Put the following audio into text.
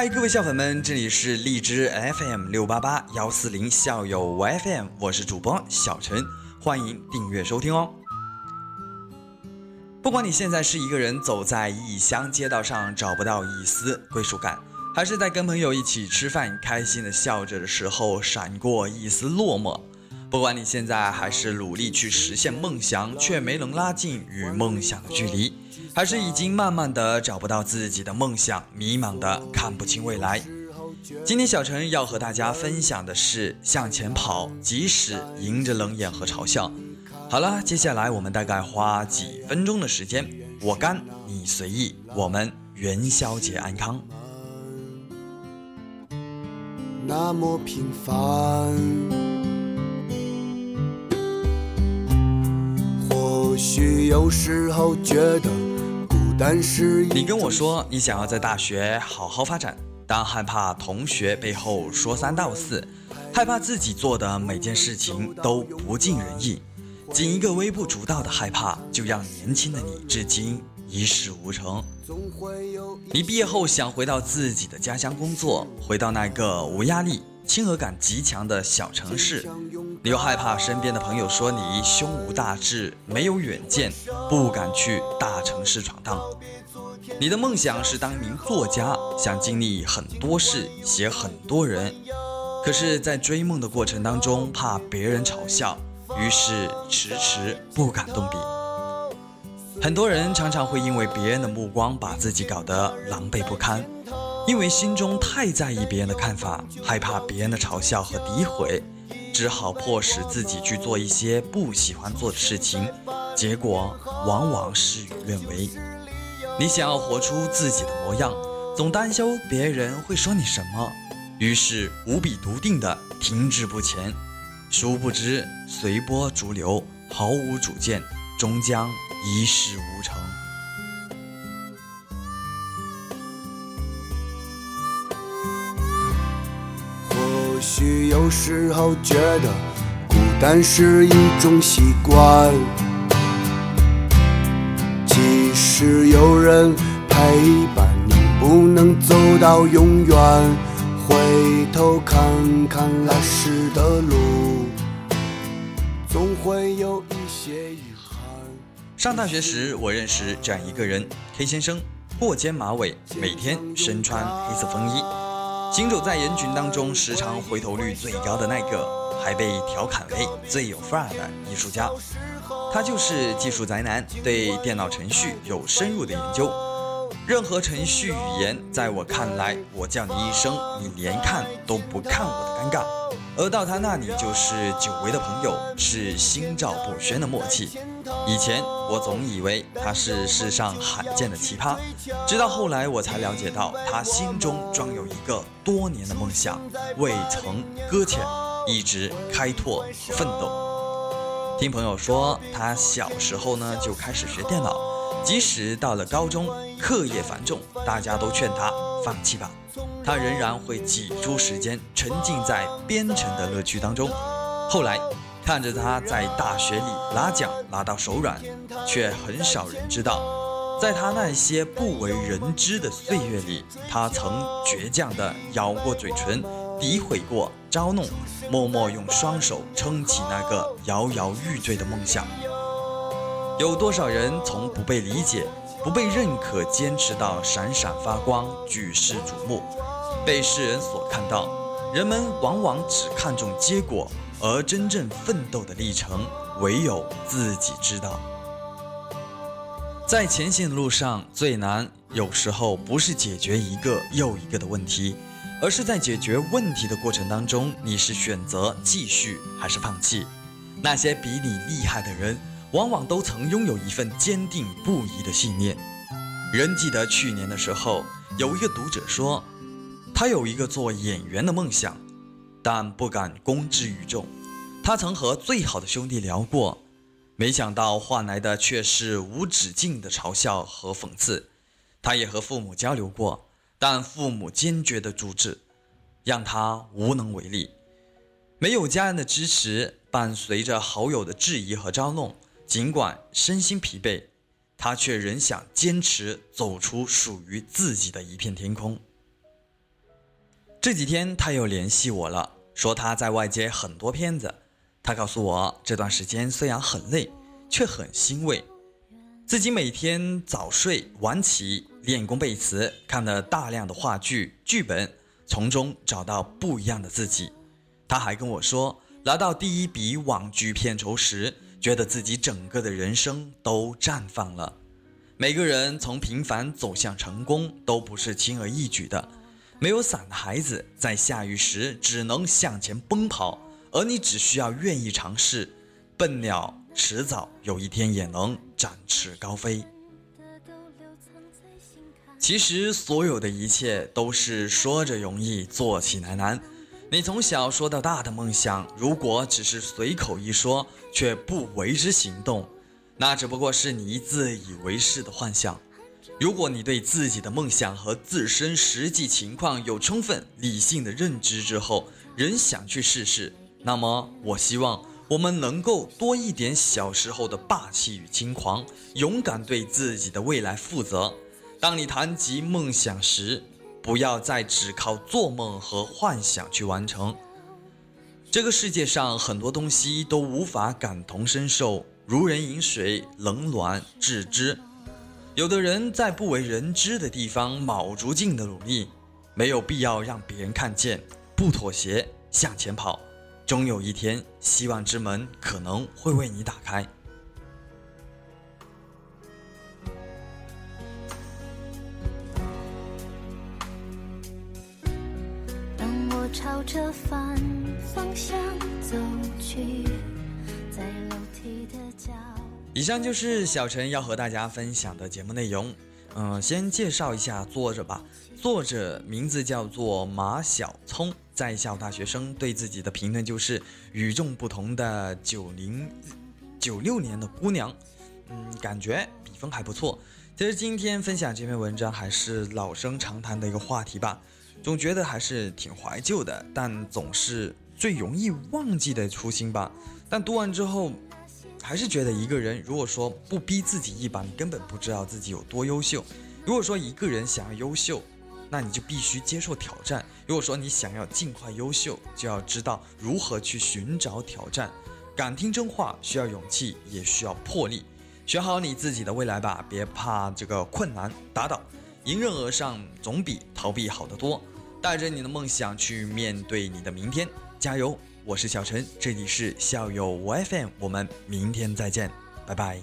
嗨，各位校粉们，这里是荔枝 FM 六八八幺四零校友 FM，我是主播小陈，欢迎订阅收听哦。不管你现在是一个人走在异乡街道上找不到一丝归属感，还是在跟朋友一起吃饭开心的笑着的时候闪过一丝落寞，不管你现在还是努力去实现梦想却没能拉近与梦想的距离。还是已经慢慢的找不到自己的梦想，迷茫的看不清未来。今天小陈要和大家分享的是向前跑，即使迎着冷眼和嘲笑。好了，接下来我们大概花几分钟的时间，我干你随意，我们元宵节安康。那么平凡，或许有时候觉得。但是你跟我说你想要在大学好好发展，但害怕同学背后说三道四，害怕自己做的每件事情都不尽人意，仅一个微不足道的害怕，就让年轻的你至今一事无成。你毕业后想回到自己的家乡工作，回到那个无压力。亲和感极强的小城市，你又害怕身边的朋友说你胸无大志、没有远见，不敢去大城市闯荡。你的梦想是当一名作家，想经历很多事，写很多人，可是，在追梦的过程当中，怕别人嘲笑，于是迟迟不敢动笔。很多人常常会因为别人的目光，把自己搞得狼狈不堪。因为心中太在意别人的看法，害怕别人的嘲笑和诋毁，只好迫使自己去做一些不喜欢做的事情，结果往往事与愿违。你想要活出自己的模样，总担忧别人会说你什么，于是无比笃定的停滞不前，殊不知随波逐流，毫无主见，终将一事无成。许有时候觉得孤单是一种习惯，即使有人陪伴你，不能走到永远。回头看看来时的路，总会有一些遗憾。上大学时，我认识这样一个人，K 先生，过肩马尾，每天身穿黑色风衣。行走在人群当中，时常回头率最高的那个，还被调侃为最有范儿的艺术家。他就是技术宅男，对电脑程序有深入的研究。任何程序语言，在我看来，我叫你一声，你连看都不看我的尴尬；而到他那里，就是久违的朋友，是心照不宣的默契。以前我总以为他是世上罕见的奇葩，直到后来我才了解到，他心中装有一个多年的梦想，未曾搁浅，一直开拓奋斗。听朋友说，他小时候呢就开始学电脑，即使到了高中，课业繁重，大家都劝他放弃吧，他仍然会挤出时间沉浸在编程的乐趣当中。后来。看着他在大学里拿奖拿到手软，却很少人知道，在他那些不为人知的岁月里，他曾倔强地咬过嘴唇，诋毁过、嘲弄，默默用双手撑起那个摇摇欲坠的梦想。有多少人从不被理解、不被认可，坚持到闪闪发光、举世瞩目，被世人所看到？人们往往只看重结果。而真正奋斗的历程，唯有自己知道。在前行的路上，最难有时候不是解决一个又一个的问题，而是在解决问题的过程当中，你是选择继续还是放弃？那些比你厉害的人，往往都曾拥有一份坚定不移的信念。仍记得去年的时候，有一个读者说，他有一个做演员的梦想。但不敢公之于众。他曾和最好的兄弟聊过，没想到换来的却是无止境的嘲笑和讽刺。他也和父母交流过，但父母坚决的阻止，让他无能为力。没有家人的支持，伴随着好友的质疑和嘲弄，尽管身心疲惫，他却仍想坚持走出属于自己的一片天空。这几天他又联系我了，说他在外接很多片子。他告诉我，这段时间虽然很累，却很欣慰。自己每天早睡晚起，练功背词，看了大量的话剧剧本，从中找到不一样的自己。他还跟我说，拿到第一笔网剧片酬时，觉得自己整个的人生都绽放了。每个人从平凡走向成功，都不是轻而易举的。没有伞的孩子，在下雨时只能向前奔跑。而你只需要愿意尝试，笨鸟迟早有一天也能展翅高飞。其实，所有的一切都是说着容易，做起来难。你从小说到大的梦想，如果只是随口一说，却不为之行动，那只不过是你自以为是的幻想。如果你对自己的梦想和自身实际情况有充分理性的认知之后，仍想去试试。那么，我希望我们能够多一点小时候的霸气与轻狂，勇敢对自己的未来负责。当你谈及梦想时，不要再只靠做梦和幻想去完成。这个世界上很多东西都无法感同身受，如人饮水，冷暖自知。有的人在不为人知的地方卯足劲的努力，没有必要让别人看见，不妥协，向前跑。终有一天，希望之门可能会为你打开。当我朝着反方向走去，在楼梯的角。以上就是小陈要和大家分享的节目内容。嗯，先介绍一下作者吧。作者名字叫做马小聪。在校大学生对自己的评论就是与众不同的九零九六年的姑娘，嗯，感觉笔锋还不错。其实今天分享这篇文章还是老生常谈的一个话题吧，总觉得还是挺怀旧的，但总是最容易忘记的初心吧。但读完之后，还是觉得一个人如果说不逼自己一把，你根本不知道自己有多优秀。如果说一个人想要优秀，那你就必须接受挑战。如果说你想要尽快优秀，就要知道如何去寻找挑战。敢听真话需要勇气，也需要魄力。选好你自己的未来吧，别怕这个困难打倒，迎刃而上总比逃避好得多。带着你的梦想去面对你的明天，加油！我是小陈，这里是校友 WiFi，我们明天再见，拜拜。